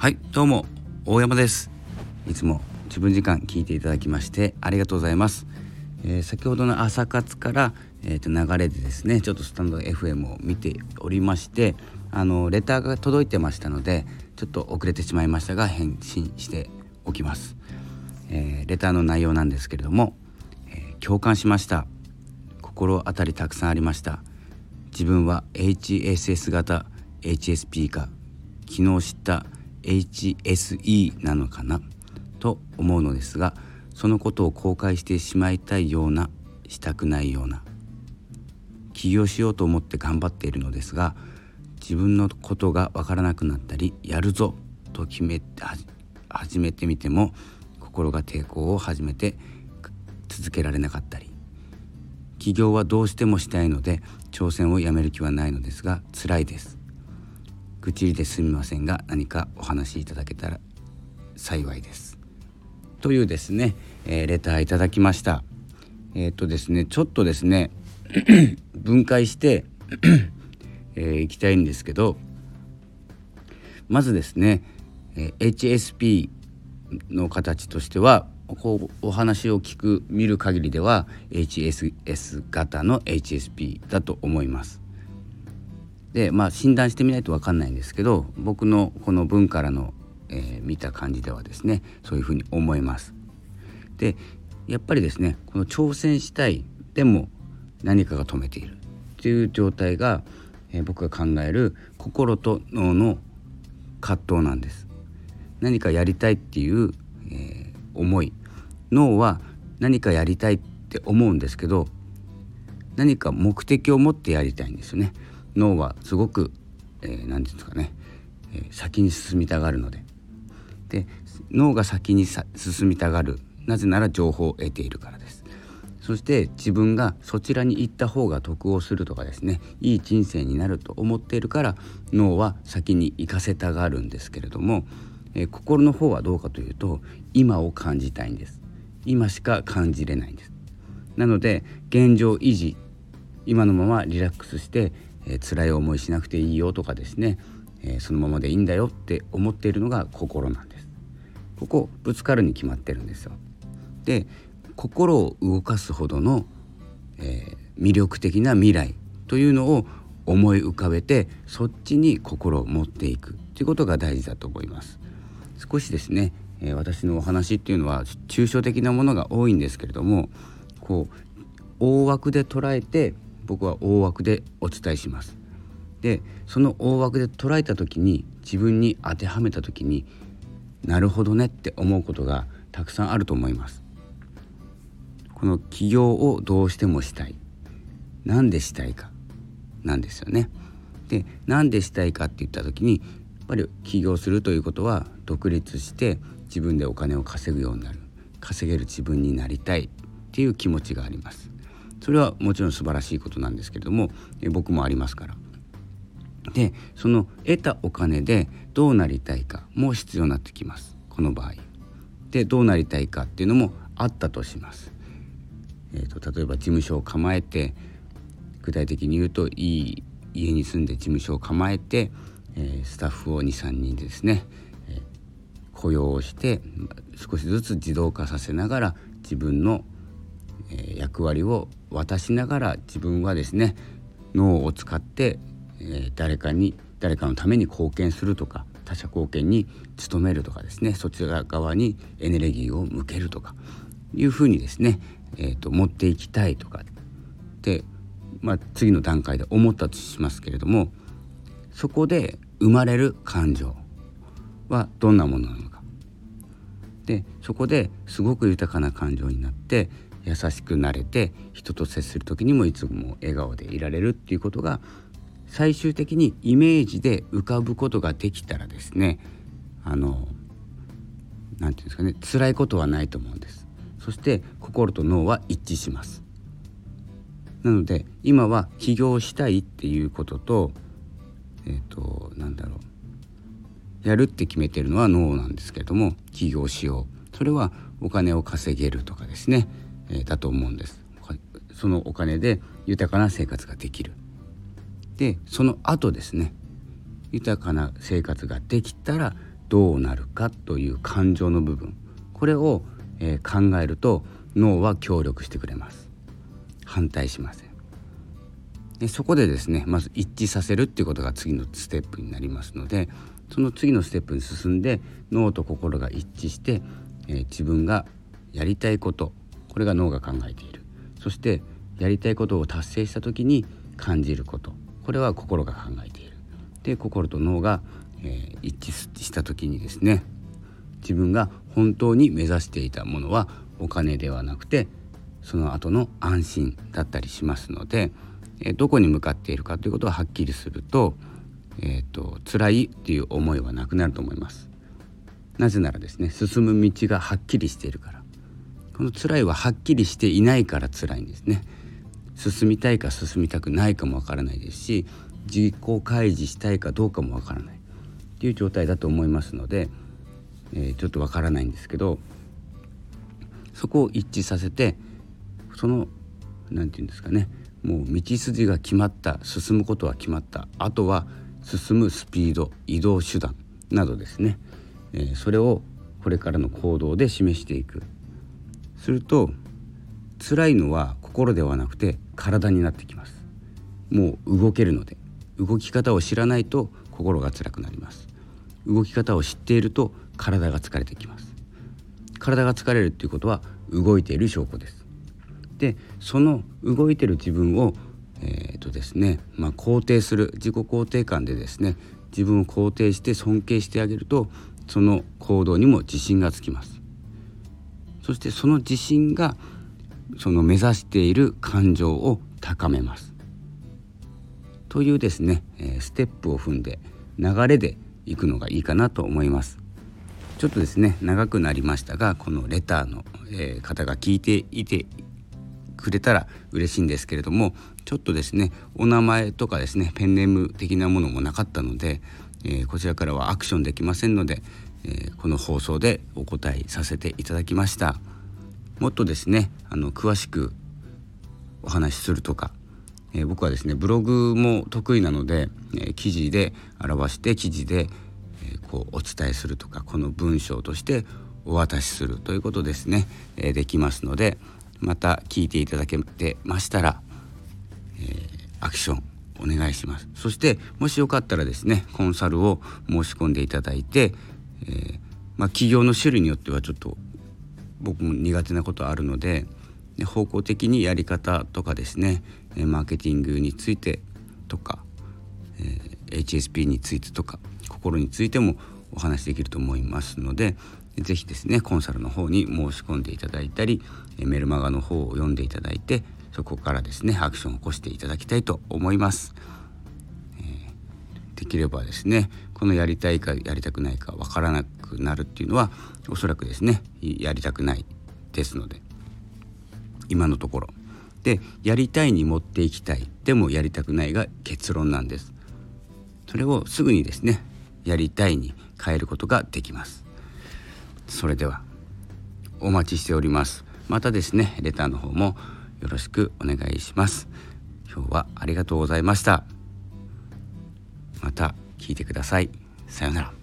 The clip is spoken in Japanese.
はいどうも大山です。いつも自分時間聞いていただきましてありがとうございます、えー、先ほどの朝活から、えー、と流れでですねちょっとスタンド FM を見ておりましてあのレターが届いてましたのでちょっと遅れてしまいましたが返信しておきます、えー、レターの内容なんですけれども、え共感しました。心当たりたくさんありました。自分は HSS 型 HSP か昨日知った HSE なのかなと思うのですがそのことを後悔してしまいたいようなしたくないような起業しようと思って頑張っているのですが自分のことが分からなくなったりやるぞと決めて始めてみても心が抵抗を始めて続けられなかったり起業はどうしてもしたいので挑戦をやめる気はないのですが辛いです。愚痴りですみませんが何かお話しいただけたら幸いですというですね、えー、レターいただきましたえっ、とですねちょっとですね 分解して えー、いきたいんですけどまずですね、えー、HSP の形としてはこうお話を聞く見る限りでは HSS 型の HSP だと思います。でまあ診断してみないと分かんないんですけど僕のこの文からの、えー、見た感じではですねそういうふうに思います。でやっぱりですねこの挑戦したいでも何かが止めているっていう状態が、えー、僕が考える心と脳の葛藤なんです。何かやりたいっていう、えー、思い脳は何かやりたいって思うんですけど何か目的を持ってやりたいんですよね。脳はすごく何、えー、て言うんですかね、えー、先に進みたがるので。で脳が先に進みたがる。なぜなら情報を得ているからです。そして自分がそちらに行った方が得をするとかですねいい人生になると思っているから脳は先に行かせたがるんですけれども、えー、心の方はどうかというと今を感じたいんです。今しか感じれないんです。なので現状維持今のままリラックスしてえー、辛い思いしなくていいよとかですね、えー、そのままでいいんだよって思っているのが心なんです。ここぶつかるに決まってるんですよ。で心を動かすほどの、えー、魅力的な未来というのを思い浮かべてそっちに心を持っていく。ということが大事だと思います。少しですね、えー、私のお話っていうのは抽象的なものが多いんですけれどもこう大枠で捉えて僕は大枠でお伝えします。でその大枠で捉えた時に自分に当てはめた時になるほどねって思うことがたくさんあると思います。この起業をどうしてもしたいなんでしたいかなんですよね。でなんでしたいかって言った時にやっぱり起業するということは独立して自分でお金を稼ぐようになる稼げる自分になりたいっていう気持ちがあります。それはもちろん素晴らしいことなんですけれども僕もありますから。でその得たお金でどうなりたいかも必要になってきますこの場合。でどうなりたいかっていうのもあったとします。えーと、例えば事務所を構えて具体的に言うといい家に住んで事務所を構えて、えー、スタッフを23人ですね、えー、雇用をして少しずつ自動化させながら自分のえ役割を渡しながら自分はですね脳を使って、え誰かに誰かのために貢献するとか他者貢献に努めるとかですねそちら側にエネルギーを向けるとかいうふうにですね、えーと、持っていきたいとかで、まあ、次の段階で思ったとしますけれどもそこで生まれる感情はどんなものなのか。でそこですごく豊かな感情になって優しくなれて人と接する時にもいつも笑顔でいられるっていうことが最終的にイメージで浮かぶことができたらですねあの何て言うんですかね辛いことはないと思うんです。そして心と脳は一致します。なので今は起業したいっていうこととえっ、ー、となんだろう。やるって決めてるのは脳なんですけれども起業しよう。それはお金を稼げるとかですね。えだと思うんです。そのお金で豊かな生活ができる。でその後ですね豊かな生活ができたらどうなるかという感情の部分。これを、え、考えると脳は協力してくれます。反対しません。でそこでですねまず一致させるっていうことが次のステップになりますのでその次のステップに進んで脳と心が一致して、え、自分がやりたいことこれが脳が考えている。そしてやりたいことを達成した時に感じること。これは心が考えている。で心と脳が、えー、一致した時にですね自分が本当に目指していたものはお金ではなくてその後の安心だったりしますので、えー、どこに向かっているかということをはっきりすると,、えーと、辛いっていう思いはなくなると思います。なぜならですね進む道がはっきりしているから。この辛いははっきりしていないから辛いんですね。進みたいか進みたくないかもわからないですし自己開示したいかどうかもわからない。っていう状態だと思いますので、えー、ちょっとわからないんですけどそこを一致させてその何て言うんですかねもう道筋が決まった進むことは決まったあとは進むスピード移動手段などですね、えー、それをこれからの行動で示していく。すると辛いのは心ではなくて体になってきます。もう動けるので。動き方を知らないと心が辛くなります。動き方を知っていると体が疲れてきます。体が疲れるっていうことは動いている証拠です。でその動いてる自分をえーとですねまあ、肯定する自己肯定感でですね自分を肯定して尊敬してあげるとその行動にも自信がつきます。そしてその自信がその目指している感情を高めます。というですねえステップを踏んで流れでいくのがいいかなと思います。ちょっとですね長くなりましたがこのレターの、え方が聞いていてくれたら嬉しいんですけれどもちょっとですねお名前とかですねペンネーム的なものもなかったので、えー、こちらからはアクションできませんので、えー、この放送でお答えさせていただきました。もっとですねあの詳しくお話しするとか、えー、僕はですねブログも得意なので、え記事で表して記事で、えこうお伝えするとかこの文章としてお渡しするということですね、えできますのでまた聞いていただけてましたら、えー、アクションお願いします。そしてもしよかったらですねコンサルを申し込んでいただいて、えー、まあ、企業の種類によってはちょっと僕も苦手なことあるので方向的にやり方とかですねマーケティングについてとか、えー、HSP についてとか心についてもお話しできると思いますので是非ですねコンサルの方に申し込んでいただいたりメルマガの方を読んでいただいてそこからですねアクションを起こしていただきたいと思います。できればですねこのやりたいかやりたくないかわからなくなるっていうのはおそらくですねやりたくないですので今のところ。でやりたいに持っていきたい。でもやりたくないが結論なんです。それをすぐにですねやりたいに変えることができます。それではお待ちしております。またですねレターの方もよろしくお願いします。今日はありがとうございました。また聞いてください。さようなら。